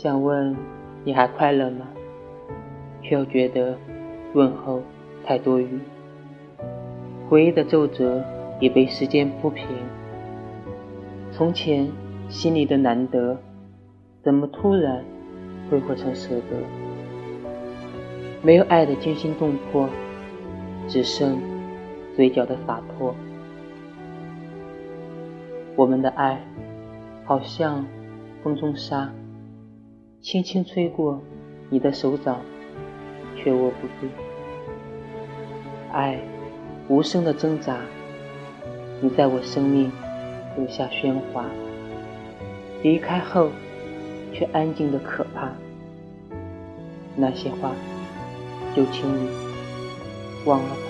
想问你还快乐吗？却又觉得问候太多余。回忆的皱褶已被时间铺平。从前心里的难得，怎么突然挥霍成舍得？没有爱的惊心动魄，只剩嘴角的洒脱。我们的爱，好像风中沙，轻轻吹过你的手掌，却握不住。爱，无声的挣扎，你在我生命留下喧哗，离开后却安静的可怕。那些话，就请你忘了吧。